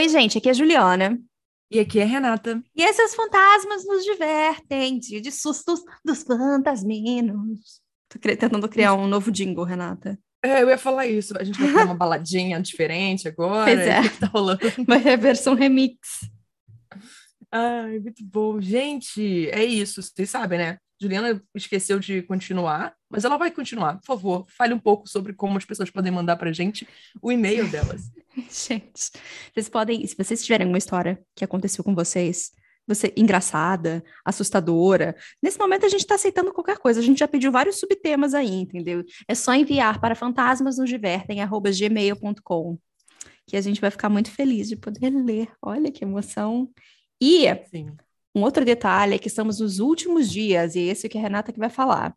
Oi, gente, aqui é a Juliana. E aqui é a Renata. E esses fantasmas nos divertem, dia de sustos dos fantasminos. Tô tentando criar um novo jingle, Renata. É, eu ia falar isso. A gente vai criar uma baladinha diferente agora. Pois é. O que, que tá rolando? Mas é versão remix. Ai, muito bom. Gente, é isso. Vocês sabem, né? Juliana esqueceu de continuar, mas ela vai continuar. Por favor, fale um pouco sobre como as pessoas podem mandar pra gente o e-mail delas. Gente, vocês podem, se vocês tiverem alguma história que aconteceu com vocês, você engraçada, assustadora, nesse momento a gente está aceitando qualquer coisa. A gente já pediu vários subtemas aí, entendeu? É só enviar para fantasmasnosdivertem@gmail.com, que a gente vai ficar muito feliz de poder ler. Olha que emoção. E Sim. Um outro detalhe é que estamos nos últimos dias, e esse é que a Renata que vai falar.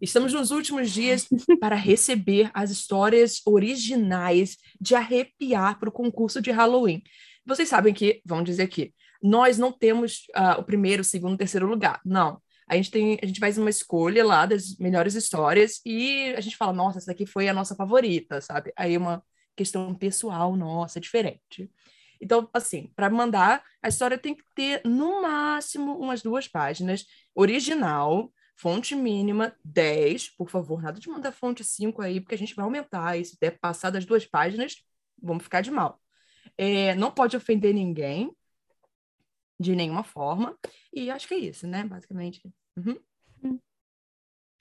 Estamos nos últimos dias para receber as histórias originais de arrepiar para o concurso de Halloween. Vocês sabem que, vamos dizer aqui, nós não temos ah, o primeiro, segundo, terceiro lugar. Não. A gente tem, a gente faz uma escolha lá das melhores histórias e a gente fala, nossa, essa daqui foi a nossa favorita, sabe? Aí é uma questão pessoal nossa, diferente. Então, assim, para mandar, a história tem que ter no máximo umas duas páginas, original, fonte mínima 10, por favor, nada de mandar fonte 5 aí, porque a gente vai aumentar. E se der passar das duas páginas, vamos ficar de mal. É, não pode ofender ninguém, de nenhuma forma. E acho que é isso, né? Basicamente. Uhum.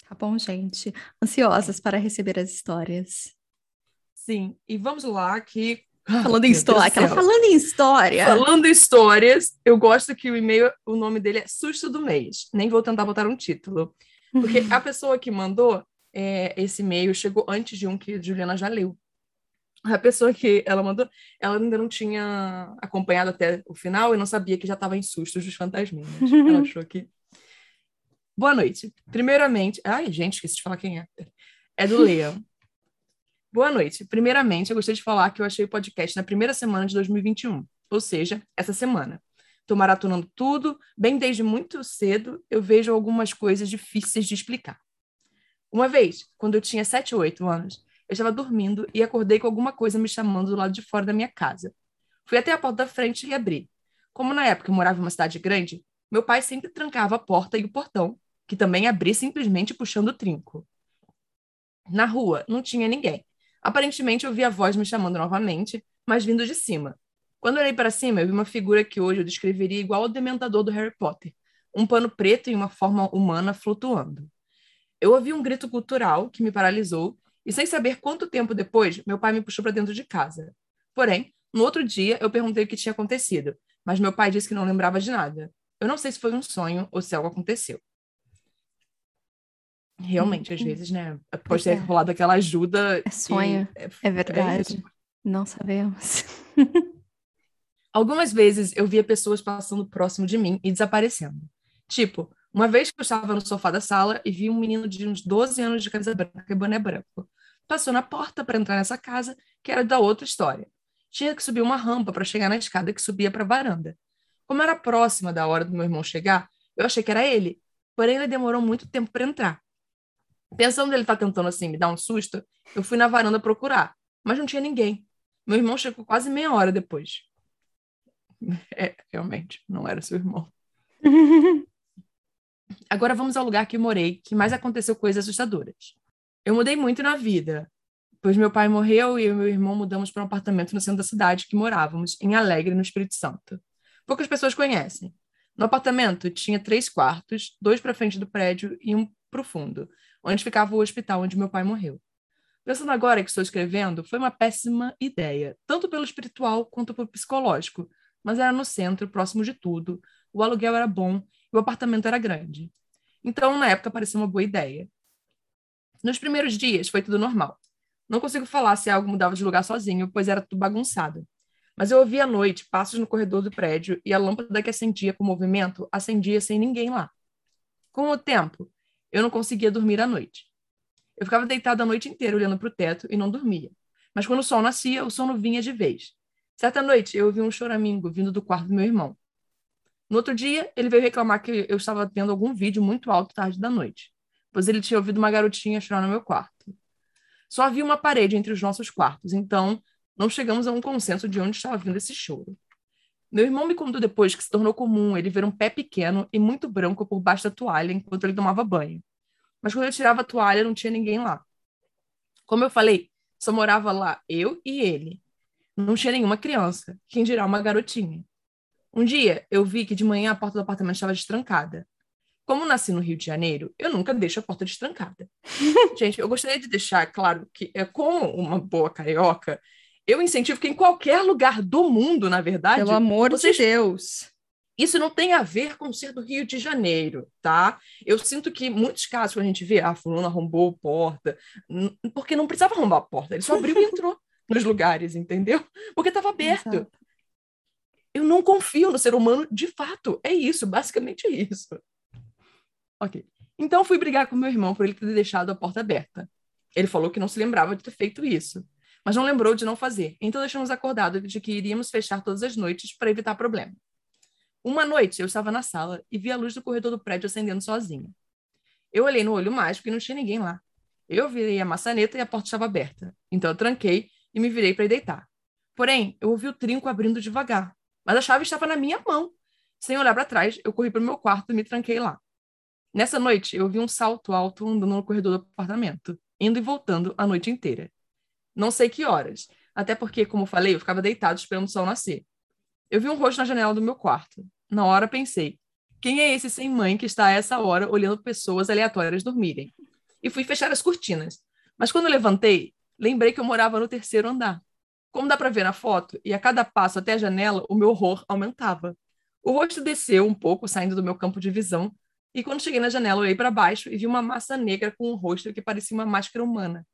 Tá bom, gente? Ansiosas para receber as histórias. Sim, e vamos lá que. Falando em história, aquela falando em história. Falando histórias, eu gosto que o e-mail, o nome dele é Susto do Mês. Nem vou tentar botar um título. Porque a pessoa que mandou é, esse e-mail chegou antes de um que a Juliana já leu. A pessoa que ela mandou, ela ainda não tinha acompanhado até o final e não sabia que já estava em sustos dos fantasminhas. Ela achou que. Boa noite. Primeiramente. Ai, gente, esqueci de falar quem é. É do Leão. Boa noite. Primeiramente, eu gostaria de falar que eu achei o podcast na primeira semana de 2021, ou seja, essa semana. Estou maratonando tudo, bem desde muito cedo eu vejo algumas coisas difíceis de explicar. Uma vez, quando eu tinha 7 ou 8 anos, eu estava dormindo e acordei com alguma coisa me chamando do lado de fora da minha casa. Fui até a porta da frente e abri. Como na época eu morava em uma cidade grande, meu pai sempre trancava a porta e o portão, que também abri simplesmente puxando o trinco. Na rua, não tinha ninguém. Aparentemente, eu vi a voz me chamando novamente, mas vindo de cima. Quando olhei para cima, eu vi uma figura que hoje eu descreveria igual ao dementador do Harry Potter. Um pano preto e uma forma humana flutuando. Eu ouvi um grito cultural que me paralisou, e sem saber quanto tempo depois, meu pai me puxou para dentro de casa. Porém, no outro dia, eu perguntei o que tinha acontecido, mas meu pai disse que não lembrava de nada. Eu não sei se foi um sonho ou se algo aconteceu. Realmente, às vezes, né? Pois ter é. rolado aquela ajuda. É sonho, e- É verdade. isso. Não sabemos. Algumas vezes eu via pessoas passando próximo de mim e desaparecendo. Tipo, uma vez que eu estava no sofá da sala e vi um menino de uns 12 anos de camisa branca e boné branco. Passou na porta para entrar nessa casa, que era da outra história. Tinha que subir uma rampa para chegar na escada que subia para a varanda. Como era próxima da hora do meu irmão chegar, eu achei que era ele, porém ele demorou muito tempo para entrar. Pensando ele estar tentando assim me dar um susto, eu fui na varanda procurar, mas não tinha ninguém. Meu irmão chegou quase meia hora depois. É, realmente, não era seu irmão. Agora vamos ao lugar que eu morei, que mais aconteceu coisas assustadoras. Eu mudei muito na vida, pois meu pai morreu e eu e meu irmão mudamos para um apartamento no centro da cidade que morávamos, em Alegre, no Espírito Santo. Poucas pessoas conhecem. No apartamento tinha três quartos, dois para frente do prédio e um para o fundo, onde ficava o hospital onde meu pai morreu. Pensando agora que estou escrevendo, foi uma péssima ideia, tanto pelo espiritual quanto pelo psicológico, mas era no centro, próximo de tudo, o aluguel era bom e o apartamento era grande. Então, na época, pareceu uma boa ideia. Nos primeiros dias, foi tudo normal. Não consigo falar se algo mudava de lugar sozinho, pois era tudo bagunçado. Mas eu ouvia à noite passos no corredor do prédio e a lâmpada que acendia com movimento acendia sem ninguém lá. Com o tempo, eu não conseguia dormir à noite. Eu ficava deitada a noite inteira olhando para o teto e não dormia. Mas quando o sol nascia, o sono vinha de vez. Certa noite, eu ouvi um choramingo vindo do quarto do meu irmão. No outro dia, ele veio reclamar que eu estava vendo algum vídeo muito alto tarde da noite, pois ele tinha ouvido uma garotinha chorar no meu quarto. Só havia uma parede entre os nossos quartos, então não chegamos a um consenso de onde estava vindo esse choro. Meu irmão me contou depois que se tornou comum ele ver um pé pequeno e muito branco por baixo da toalha enquanto ele tomava banho. Mas quando eu tirava a toalha, não tinha ninguém lá. Como eu falei, só morava lá eu e ele. Não tinha nenhuma criança, quem dirá uma garotinha. Um dia, eu vi que de manhã a porta do apartamento estava destrancada. Como nasci no Rio de Janeiro, eu nunca deixo a porta destrancada. Gente, eu gostaria de deixar claro que, é como uma boa carioca, eu incentivo que em qualquer lugar do mundo, na verdade. Pelo amor vocês... de Deus. Isso não tem a ver com ser do Rio de Janeiro, tá? Eu sinto que muitos casos que a gente vê, ah, fulano arrombou a porta, porque não precisava arrombar a porta, ele só abriu e entrou nos lugares, entendeu? Porque estava aberto. Exato. Eu não confio no ser humano de fato. É isso, basicamente é isso. Ok. Então fui brigar com meu irmão por ele ter deixado a porta aberta. Ele falou que não se lembrava de ter feito isso, mas não lembrou de não fazer. Então deixamos acordado de que iríamos fechar todas as noites para evitar problema. Uma noite eu estava na sala e vi a luz do corredor do prédio acendendo sozinha. Eu olhei no olho mágico e não tinha ninguém lá. Eu virei a maçaneta e a porta estava aberta. Então eu tranquei e me virei para deitar. Porém, eu ouvi o trinco abrindo devagar, mas a chave estava na minha mão. Sem olhar para trás, eu corri para o meu quarto e me tranquei lá. Nessa noite, eu vi um salto alto andando no corredor do apartamento, indo e voltando a noite inteira. Não sei que horas, até porque, como falei, eu ficava deitado esperando o sol nascer. Eu vi um rosto na janela do meu quarto. Na hora pensei, quem é esse sem mãe que está a essa hora olhando pessoas aleatórias dormirem? E fui fechar as cortinas. Mas quando levantei, lembrei que eu morava no terceiro andar. Como dá para ver na foto, e a cada passo até a janela, o meu horror aumentava. O rosto desceu um pouco, saindo do meu campo de visão, e quando cheguei na janela, olhei para baixo e vi uma massa negra com um rosto que parecia uma máscara humana.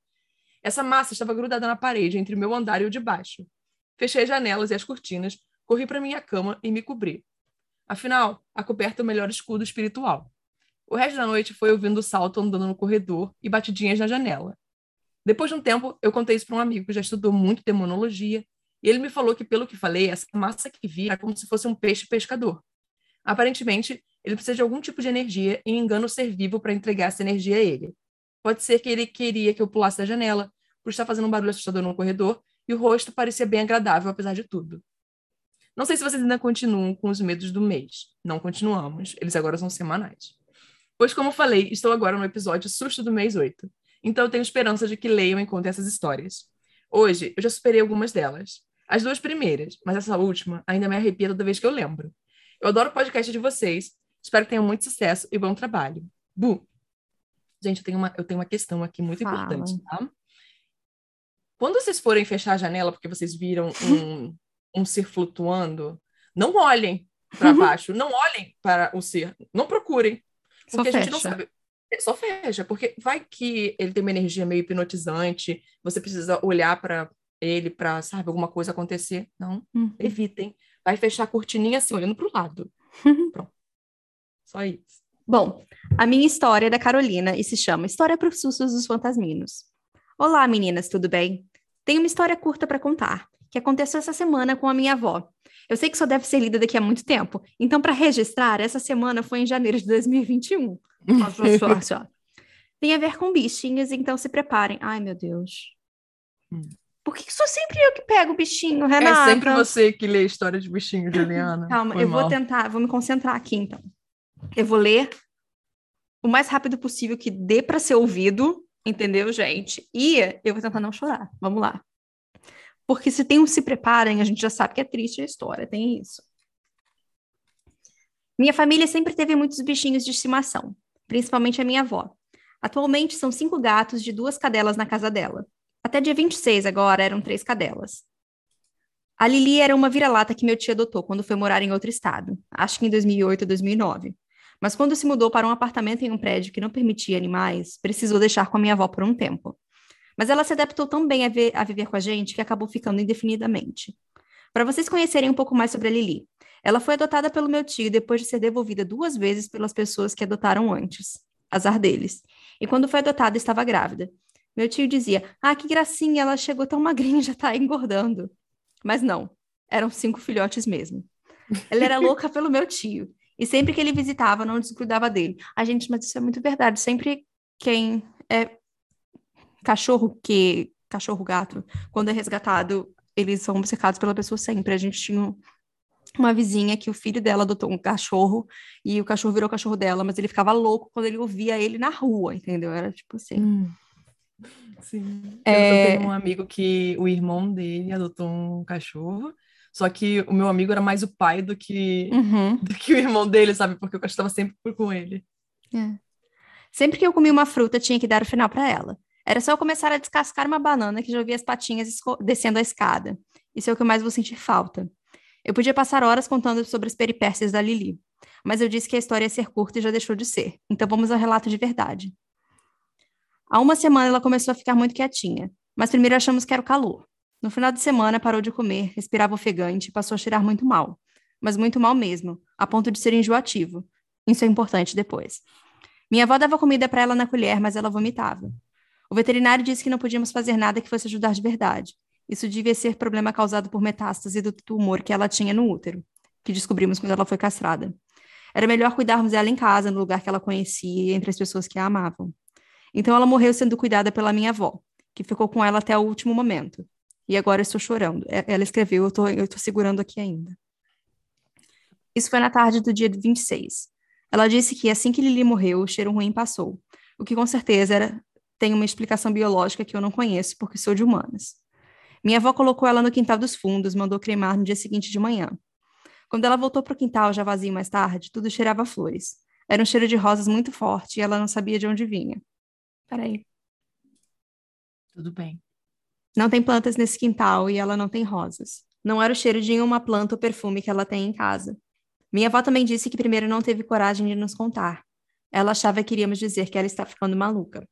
Essa massa estava grudada na parede entre o meu andar e o de baixo. Fechei as janelas e as cortinas, corri para minha cama e me cobri. Afinal, a coberta é o melhor escudo espiritual. O resto da noite foi ouvindo o salto andando no corredor e batidinhas na janela. Depois de um tempo, eu contei isso para um amigo que já estudou muito demonologia, e ele me falou que, pelo que falei, essa massa que vi era como se fosse um peixe pescador. Aparentemente, ele precisa de algum tipo de energia e engana o ser vivo para entregar essa energia a ele. Pode ser que ele queria que eu pulasse da janela, por estar fazendo um barulho assustador no corredor, e o rosto parecia bem agradável, apesar de tudo. Não sei se vocês ainda continuam com os medos do mês. Não continuamos, eles agora são semanais. Pois, como falei, estou agora no episódio Susto do mês 8. Então eu tenho esperança de que leiam e contem essas histórias. Hoje, eu já superei algumas delas. As duas primeiras, mas essa última ainda me arrepia toda vez que eu lembro. Eu adoro o podcast de vocês. Espero que tenham muito sucesso e bom trabalho. Bu! Gente, eu tenho uma, eu tenho uma questão aqui muito Fala. importante, tá? Quando vocês forem fechar a janela porque vocês viram um, um ser flutuando, não olhem para baixo, não olhem para o ser, não procurem, porque Só a gente fecha. não sabe. É, só fecha, porque vai que ele tem uma energia meio hipnotizante, você precisa olhar para ele para, sabe, alguma coisa acontecer. Não, uhum. evitem. Vai fechar a cortininha assim, olhando para o lado. Pronto. Só isso. Bom, a minha história é da Carolina e se chama História para os Sustos dos Fantasminos. Olá, meninas, tudo bem? Tenho uma história curta para contar que aconteceu essa semana com a minha avó. Eu sei que só deve ser lida daqui a muito tempo, então, para registrar, essa semana foi em janeiro de 2021. Tem a ver com bichinhos, então se preparem. Ai, meu Deus. Hum. Por que sou sempre eu que pego o bichinho, Renata? É sempre você que lê a história de bichinho, Juliana. Calma, Foi eu mal. vou tentar, vou me concentrar aqui, então. Eu vou ler o mais rápido possível que dê para ser ouvido, entendeu, gente? E eu vou tentar não chorar. Vamos lá. Porque se tem um se preparem, a gente já sabe que é triste a história, tem isso. Minha família sempre teve muitos bichinhos de estimação, principalmente a minha avó. Atualmente são cinco gatos de duas cadelas na casa dela. Até dia 26 agora eram três cadelas. A Lili era uma vira-lata que meu tio adotou quando foi morar em outro estado, acho que em 2008 ou 2009. Mas quando se mudou para um apartamento em um prédio que não permitia animais, precisou deixar com a minha avó por um tempo. Mas ela se adaptou tão bem a, ver, a viver com a gente que acabou ficando indefinidamente. Para vocês conhecerem um pouco mais sobre a Lili, ela foi adotada pelo meu tio depois de ser devolvida duas vezes pelas pessoas que adotaram antes. Azar deles. E quando foi adotada, estava grávida. Meu tio dizia: Ah, que gracinha, ela chegou tão magrinha e já está engordando. Mas não, eram cinco filhotes mesmo. Ela era louca pelo meu tio. E sempre que ele visitava, não descuidava dele. A gente, mas isso é muito verdade. Sempre quem é cachorro que cachorro gato quando é resgatado eles são obcecados pela pessoa sempre. A gente tinha uma vizinha que o filho dela adotou um cachorro e o cachorro virou o cachorro dela, mas ele ficava louco quando ele ouvia ele na rua, entendeu? Era tipo assim. Hum. Sim. É... Eu tenho um amigo que o irmão dele adotou um cachorro, só que o meu amigo era mais o pai do que, uhum. do que o irmão dele, sabe? Porque cachorro estava sempre com ele. É. Sempre que eu comia uma fruta, tinha que dar o final para ela. Era só eu começar a descascar uma banana que já via as patinhas descendo a escada. Isso é o que eu mais vou sentir falta. Eu podia passar horas contando sobre as peripécias da Lili, mas eu disse que a história ia ser curta e já deixou de ser. Então vamos ao relato de verdade. Há uma semana ela começou a ficar muito quietinha, mas primeiro achamos que era o calor. No final de semana parou de comer, respirava ofegante e passou a cheirar muito mal. Mas muito mal mesmo, a ponto de ser enjoativo. Isso é importante depois. Minha avó dava comida para ela na colher, mas ela vomitava. O veterinário disse que não podíamos fazer nada que fosse ajudar de verdade. Isso devia ser problema causado por metástase do tumor que ela tinha no útero, que descobrimos quando ela foi castrada. Era melhor cuidarmos dela em casa, no lugar que ela conhecia, entre as pessoas que a amavam. Então ela morreu sendo cuidada pela minha avó, que ficou com ela até o último momento. E agora estou chorando. É, ela escreveu, eu estou eu tô segurando aqui ainda. Isso foi na tarde do dia 26. Ela disse que assim que Lili morreu, o cheiro ruim passou, o que com certeza era, tem uma explicação biológica que eu não conheço, porque sou de humanas. Minha avó colocou ela no quintal dos fundos, mandou cremar no dia seguinte de manhã. Quando ela voltou para o quintal, já vazio mais tarde, tudo cheirava flores. Era um cheiro de rosas muito forte e ela não sabia de onde vinha. Peraí. Tudo bem. Não tem plantas nesse quintal e ela não tem rosas. Não era o cheiro de nenhuma planta ou perfume que ela tem em casa. Minha avó também disse que primeiro não teve coragem de nos contar. Ela achava que iríamos dizer que ela está ficando maluca.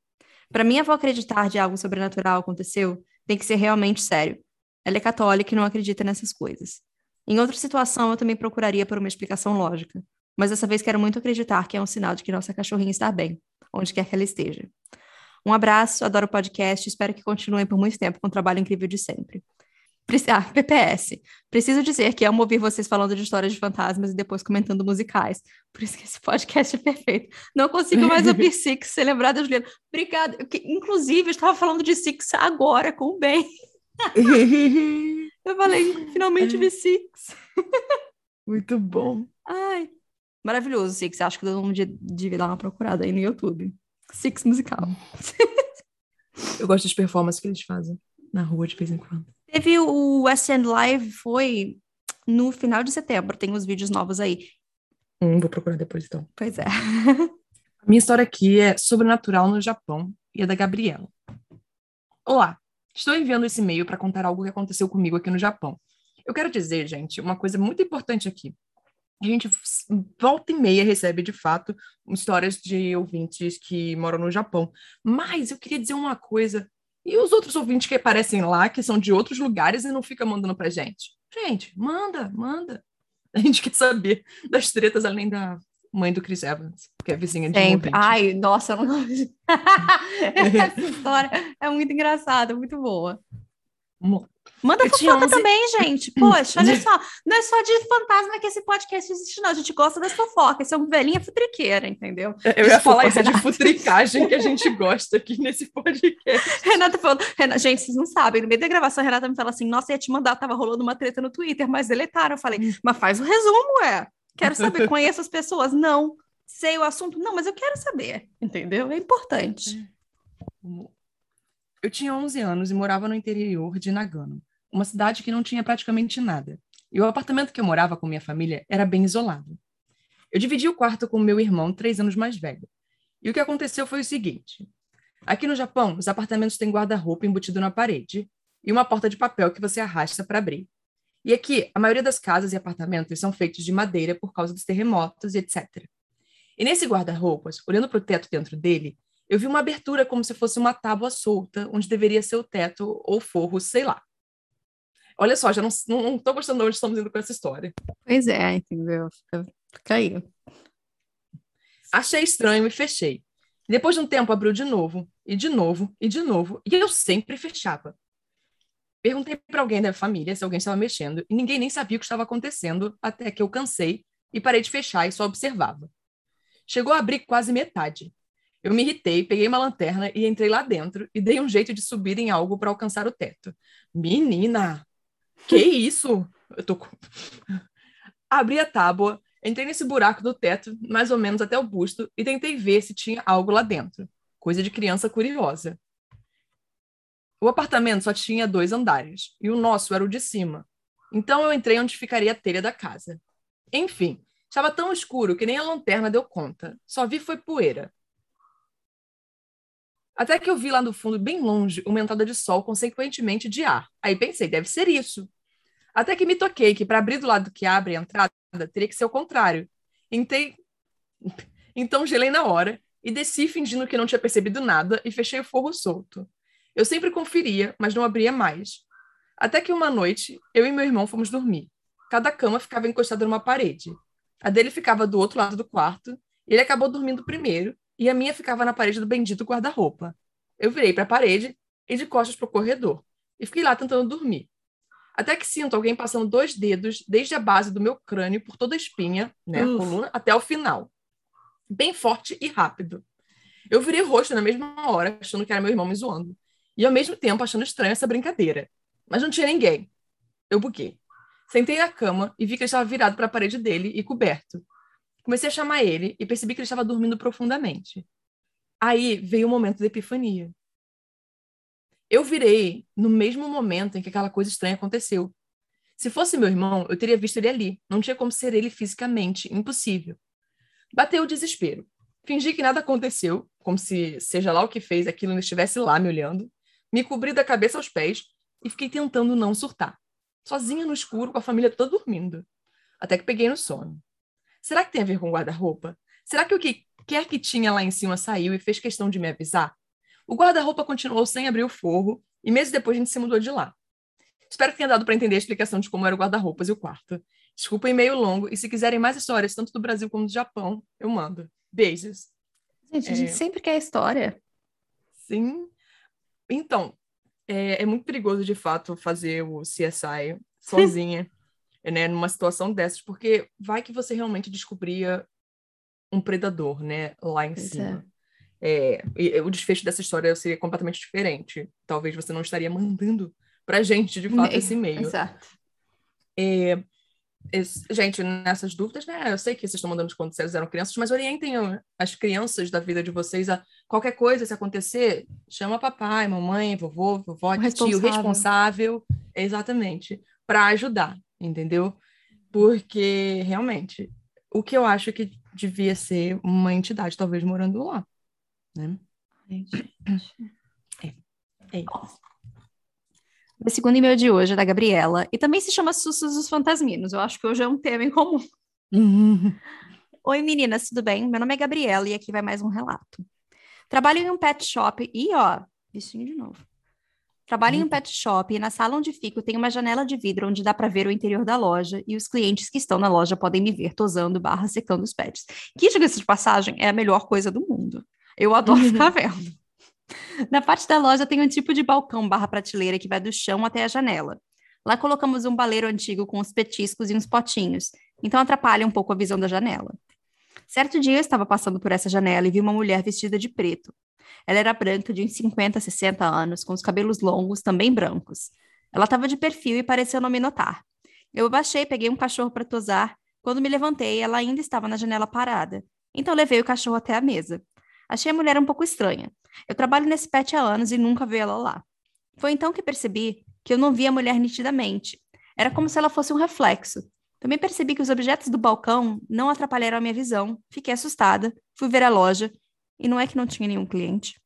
Para minha avó acreditar de algo sobrenatural aconteceu, tem que ser realmente sério. Ela é católica e não acredita nessas coisas. Em outra situação, eu também procuraria por uma explicação lógica, mas dessa vez quero muito acreditar que é um sinal de que nossa cachorrinha está bem, onde quer que ela esteja. Um abraço, adoro o podcast, espero que continuem por muito tempo com o trabalho incrível de sempre. Ah, PPS. Preciso dizer que amo ouvir vocês falando de histórias de fantasmas e depois comentando musicais. Por isso que esse podcast é perfeito. Não consigo mais ouvir Six da Juliana. Obrigada. Inclusive, eu estava falando de Six agora com o Ben. eu falei, finalmente vi Six. Muito bom. Ai, maravilhoso, Six. Acho que todo mundo devia dar uma procurada aí no YouTube. Six musical. eu gosto das performances que eles fazem na rua de vez em quando. Teve o West End Live, foi no final de setembro, tem os vídeos novos aí. Hum, vou procurar depois então. Pois é. A minha história aqui é sobrenatural no Japão e é da Gabriela. Olá, estou enviando esse e-mail para contar algo que aconteceu comigo aqui no Japão. Eu quero dizer, gente, uma coisa muito importante aqui. A gente volta e meia recebe, de fato, histórias de ouvintes que moram no Japão. Mas eu queria dizer uma coisa e os outros ouvintes que aparecem lá, que são de outros lugares e não fica mandando pra gente? Gente, manda, manda. A gente quer saber das tretas além da mãe do Chris Evans, que é vizinha de Sempre. Um Ai, nossa, eu não... essa história é muito engraçada, muito boa. Manda eu fofoca 11... também, gente. Poxa, olha só. Não é só de fantasma que esse podcast existe, não. A gente gosta das fofocas. Isso é uma velhinha futriqueira, entendeu? Eu ia falar isso Renata. de futricagem que a gente gosta aqui nesse podcast. Renata falou... Renata, gente, vocês não sabem. No meio da gravação, a Renata me fala assim, nossa, ia te mandar, tava rolando uma treta no Twitter, mas deletaram. Eu falei, mas faz o um resumo, é. Quero saber, conheço as pessoas. Não. Sei o assunto. Não, mas eu quero saber, entendeu? É importante. Eu tinha 11 anos e morava no interior de Nagano uma cidade que não tinha praticamente nada. E o apartamento que eu morava com minha família era bem isolado. Eu dividi o quarto com meu irmão, três anos mais velho. E o que aconteceu foi o seguinte: aqui no Japão, os apartamentos têm guarda-roupa embutido na parede e uma porta de papel que você arrasta para abrir. E aqui, a maioria das casas e apartamentos são feitos de madeira por causa dos terremotos e etc. E nesse guarda-roupas, olhando para o teto dentro dele, eu vi uma abertura como se fosse uma tábua solta, onde deveria ser o teto ou forro, sei lá. Olha só, já não, não, tô gostando de onde estamos indo com essa história. Pois é, entendeu? Fica, fica aí. Achei estranho e fechei. Depois de um tempo, abriu de novo, e de novo, e de novo, e eu sempre fechava. Perguntei para alguém da família se alguém estava mexendo, e ninguém nem sabia o que estava acontecendo, até que eu cansei e parei de fechar e só observava. Chegou a abrir quase metade. Eu me irritei, peguei uma lanterna e entrei lá dentro e dei um jeito de subir em algo para alcançar o teto. Menina, Que isso? Eu tô. Abri a tábua, entrei nesse buraco do teto, mais ou menos até o busto, e tentei ver se tinha algo lá dentro. Coisa de criança curiosa. O apartamento só tinha dois andares, e o nosso era o de cima. Então eu entrei onde ficaria a telha da casa. Enfim, estava tão escuro que nem a lanterna deu conta. Só vi foi poeira. Até que eu vi lá no fundo, bem longe, uma entrada de sol, consequentemente de ar. Aí pensei, deve ser isso. Até que me toquei que para abrir do lado que abre a entrada, teria que ser o contrário. Então, então gelei na hora e desci fingindo que não tinha percebido nada e fechei o forro solto. Eu sempre conferia, mas não abria mais. Até que uma noite, eu e meu irmão fomos dormir. Cada cama ficava encostada numa parede. A dele ficava do outro lado do quarto, ele acabou dormindo primeiro, e a minha ficava na parede do bendito guarda-roupa. Eu virei para a parede e de costas para o corredor, e fiquei lá tentando dormir. Até que sinto alguém passando dois dedos desde a base do meu crânio por toda a espinha, né, a coluna, até o final. Bem forte e rápido. Eu virei o rosto na mesma hora, achando que era meu irmão me zoando. E ao mesmo tempo achando estranha essa brincadeira. Mas não tinha ninguém. Eu buguei. Sentei na cama e vi que ele estava virado para a parede dele e coberto. Comecei a chamar ele e percebi que ele estava dormindo profundamente. Aí veio o momento da epifania. Eu virei no mesmo momento em que aquela coisa estranha aconteceu. Se fosse meu irmão, eu teria visto ele ali. Não tinha como ser ele fisicamente. Impossível. Bateu o desespero. Fingi que nada aconteceu, como se, seja lá o que fez, aquilo não estivesse lá me olhando. Me cobri da cabeça aos pés e fiquei tentando não surtar. Sozinha no escuro, com a família toda dormindo. Até que peguei no sono. Será que tem a ver com guarda-roupa? Será que o que quer que tinha lá em cima saiu e fez questão de me avisar? O guarda-roupa continuou sem abrir o forro e meses depois a gente se mudou de lá. Espero que tenha dado para entender a explicação de como era o guarda-roupas e o quarto. Desculpa o e-mail longo e se quiserem mais histórias, tanto do Brasil como do Japão, eu mando. Beijos. Gente, a gente é... sempre quer história. Sim. Então, é, é, muito perigoso, de fato, fazer o CSI sozinha. Né, numa situação dessas, porque vai que você realmente descobria um predador, né, lá em pois cima. É. É, o desfecho dessa história seria completamente diferente. Talvez você não estaria mandando pra gente, de fato, esse e-mail. Exato. É, gente, nessas dúvidas, né? Eu sei que vocês estão mandando quando vocês eram crianças, mas orientem as crianças da vida de vocês a qualquer coisa, se acontecer, chama papai, mamãe, vovô, vovó, o tio, responsável. responsável, exatamente, para ajudar entendeu? Porque, realmente, o que eu acho que devia ser uma entidade, talvez, morando lá, né? É, é isso. O segundo e-mail de hoje é da Gabriela, e também se chama Sustos dos Fantasminos. Eu acho que hoje é um tema em comum. Oi, meninas, tudo bem? Meu nome é Gabriela e aqui vai mais um relato. Trabalho em um pet shop e, ó, bichinho de novo. Trabalho em um pet shop e na sala onde fico tem uma janela de vidro onde dá para ver o interior da loja e os clientes que estão na loja podem me ver tosando barra secando os pets. Que, diga-se de passagem, é a melhor coisa do mundo. Eu adoro ficar uhum. vendo. Na parte da loja tem um tipo de balcão barra prateleira que vai do chão até a janela. Lá colocamos um baleiro antigo com uns petiscos e uns potinhos, então atrapalha um pouco a visão da janela. Certo dia eu estava passando por essa janela e vi uma mulher vestida de preto. Ela era branca, de uns 50, 60 anos, com os cabelos longos, também brancos. Ela estava de perfil e pareceu não me notar. Eu abaixei, peguei um cachorro para tosar. Quando me levantei, ela ainda estava na janela parada. Então levei o cachorro até a mesa. Achei a mulher um pouco estranha. Eu trabalho nesse pet há anos e nunca vi ela lá. Foi então que percebi que eu não via a mulher nitidamente. Era como se ela fosse um reflexo. Também percebi que os objetos do balcão não atrapalharam a minha visão. Fiquei assustada, fui ver a loja e não é que não tinha nenhum cliente.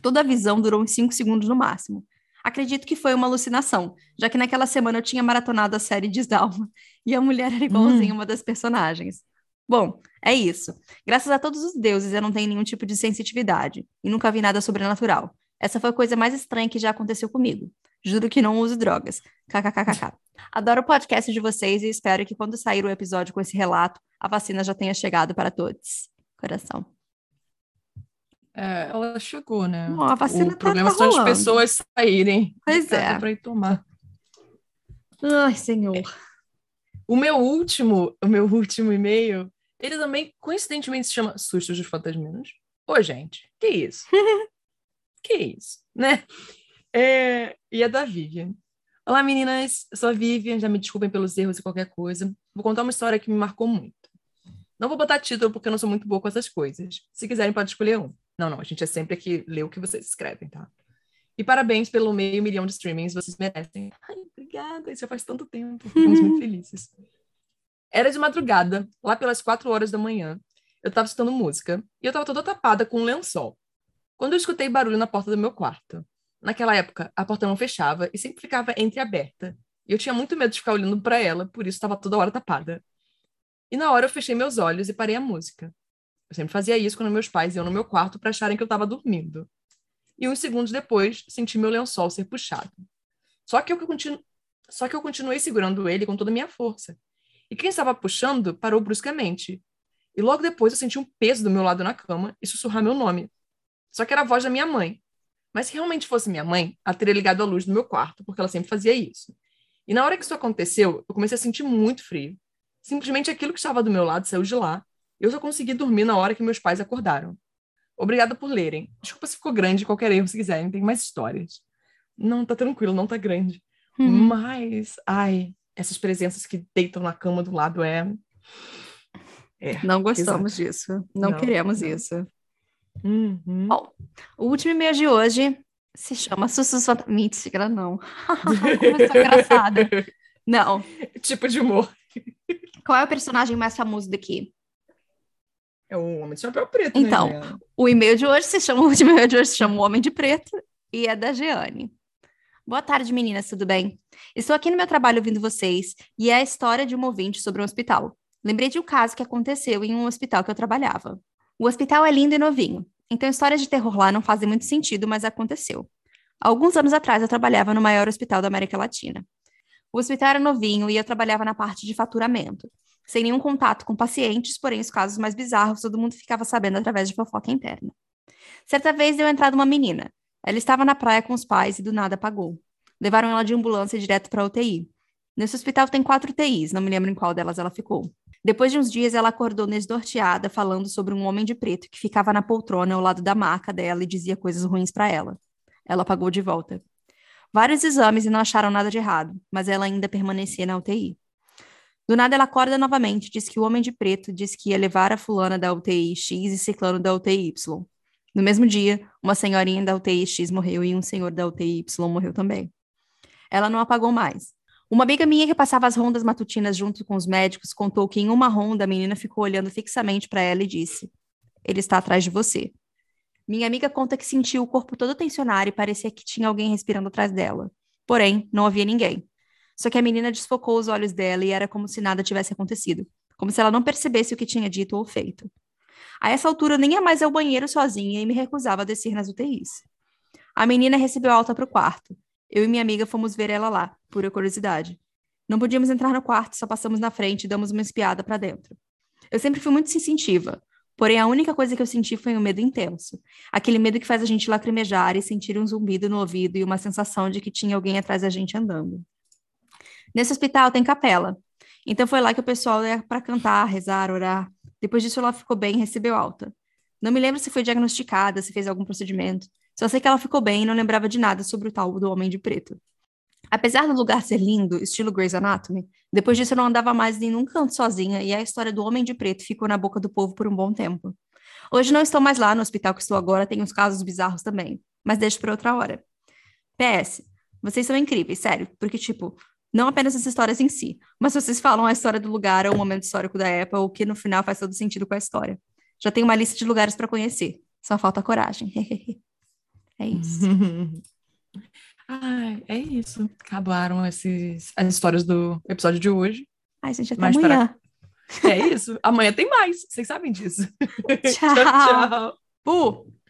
Toda a visão durou uns 5 segundos no máximo. Acredito que foi uma alucinação, já que naquela semana eu tinha maratonado a série Desdalma e a mulher era igualzinha hum. uma das personagens. Bom, é isso. Graças a todos os deuses eu não tenho nenhum tipo de sensitividade e nunca vi nada sobrenatural. Essa foi a coisa mais estranha que já aconteceu comigo. Juro que não uso drogas. KKKKK. Adoro o podcast de vocês e espero que quando sair o episódio com esse relato, a vacina já tenha chegado para todos. Coração. É, ela chegou, né? A vacina o tá, problema tá são as pessoas saírem. Pois é. Para ir tomar. Ai, senhor. O meu último, o meu último e-mail, ele também coincidentemente se chama Sustos dos Fantasminos. Ô, gente, que isso? que isso, né? É, e é da Vivian. Olá, meninas. Eu sou a Vivian. Já me desculpem pelos erros e qualquer coisa. Vou contar uma história que me marcou muito. Não vou botar título porque eu não sou muito boa com essas coisas. Se quiserem, pode escolher um. Não, não. A gente é sempre aqui ler o que vocês escrevem, tá? E parabéns pelo meio milhão de streamings. Vocês merecem. Ai, obrigada. Isso já faz tanto tempo. Ficamos muito felizes. Era de madrugada, lá pelas quatro horas da manhã. Eu estava escutando música e eu estava toda tapada com um lençol. Quando eu escutei barulho na porta do meu quarto. Naquela época, a porta não fechava e sempre ficava entreaberta. E eu tinha muito medo de ficar olhando para ela, por isso estava toda hora tapada. E na hora eu fechei meus olhos e parei a música. Eu sempre fazia isso quando meus pais iam no meu quarto para acharem que eu estava dormindo. E uns segundos depois, senti meu lençol ser puxado. Só que eu, continu... Só que eu continuei segurando ele com toda a minha força. E quem estava puxando parou bruscamente. E logo depois eu senti um peso do meu lado na cama e sussurrar meu nome. Só que era a voz da minha mãe, mas se realmente fosse minha mãe, ela teria ligado a luz no meu quarto, porque ela sempre fazia isso. E na hora que isso aconteceu, eu comecei a sentir muito frio. Simplesmente aquilo que estava do meu lado saiu de lá. Eu só consegui dormir na hora que meus pais acordaram. Obrigada por lerem. Desculpa se ficou grande, qualquer erro, se quiserem, tem mais histórias. Não, tá tranquilo, não tá grande. Uhum. Mas, ai, essas presenças que deitam na cama do lado é. é não gostamos exato. disso. Não, não queremos não. isso. Uhum. Bom, o último e-mail de hoje se chama Sussus Mentira, não. Começou engraçada. Não. Tipo de humor. Qual é o personagem mais famoso daqui? É o Homem de Chapéu Preto, né, Então, né, o e-mail de hoje se chama, o último e-mail de hoje se chama O Homem de Preto e é da Jeane. Boa tarde, meninas, tudo bem? Estou aqui no meu trabalho ouvindo vocês e é a história de um ouvinte sobre um hospital. Lembrei de um caso que aconteceu em um hospital que eu trabalhava. O hospital é lindo e novinho, então histórias de terror lá não fazem muito sentido, mas aconteceu. Alguns anos atrás eu trabalhava no maior hospital da América Latina. O hospital era novinho e eu trabalhava na parte de faturamento, sem nenhum contato com pacientes, porém os casos mais bizarros todo mundo ficava sabendo através de fofoca interna. Certa vez deu entrada uma menina. Ela estava na praia com os pais e do nada apagou. Levaram ela de ambulância direto para a UTI. Nesse hospital tem quatro UTIs, não me lembro em qual delas ela ficou. Depois de uns dias, ela acordou desnorteada, falando sobre um homem de preto que ficava na poltrona ao lado da maca dela e dizia coisas ruins para ela. Ela pagou de volta. Vários exames e não acharam nada de errado, mas ela ainda permanecia na UTI. Do nada ela acorda novamente, diz que o homem de preto disse que ia levar a fulana da UTI X e ciclano da UTI Y. No mesmo dia, uma senhorinha da UTI X morreu e um senhor da UTI Y morreu também. Ela não apagou mais. Uma amiga minha que passava as rondas matutinas junto com os médicos contou que em uma ronda a menina ficou olhando fixamente para ela e disse: Ele está atrás de você. Minha amiga conta que sentiu o corpo todo tensionado e parecia que tinha alguém respirando atrás dela. Porém, não havia ninguém. Só que a menina desfocou os olhos dela e era como se nada tivesse acontecido, como se ela não percebesse o que tinha dito ou feito. A essa altura, nem ia mais ao banheiro sozinha e me recusava a descer nas UTIs. A menina recebeu alta para o quarto. Eu e minha amiga fomos ver ela lá, pura curiosidade. Não podíamos entrar no quarto, só passamos na frente e damos uma espiada para dentro. Eu sempre fui muito sensitiva, porém a única coisa que eu senti foi um medo intenso. Aquele medo que faz a gente lacrimejar e sentir um zumbido no ouvido e uma sensação de que tinha alguém atrás da gente andando. Nesse hospital tem capela, então foi lá que o pessoal ia para cantar, rezar, orar. Depois disso ela ficou bem e recebeu alta. Não me lembro se foi diagnosticada, se fez algum procedimento. Só sei que ela ficou bem e não lembrava de nada sobre o tal do Homem de Preto. Apesar do lugar ser lindo, estilo Grey's Anatomy, depois disso eu não andava mais em nenhum canto sozinha e a história do Homem de Preto ficou na boca do povo por um bom tempo. Hoje não estou mais lá no hospital que estou agora, tem uns casos bizarros também, mas deixo para outra hora. PS, vocês são incríveis, sério, porque, tipo, não apenas as histórias em si, mas vocês falam a história do lugar ou o momento histórico da época, o que no final faz todo sentido com a história. Já tenho uma lista de lugares para conhecer, só falta coragem. É isso. Ai, é isso. Acabaram esses, as histórias do episódio de hoje. Ai, gente, até Mas amanhã. Para... É isso. Amanhã tem mais. Vocês sabem disso. Tchau. tchau, tchau. Uh!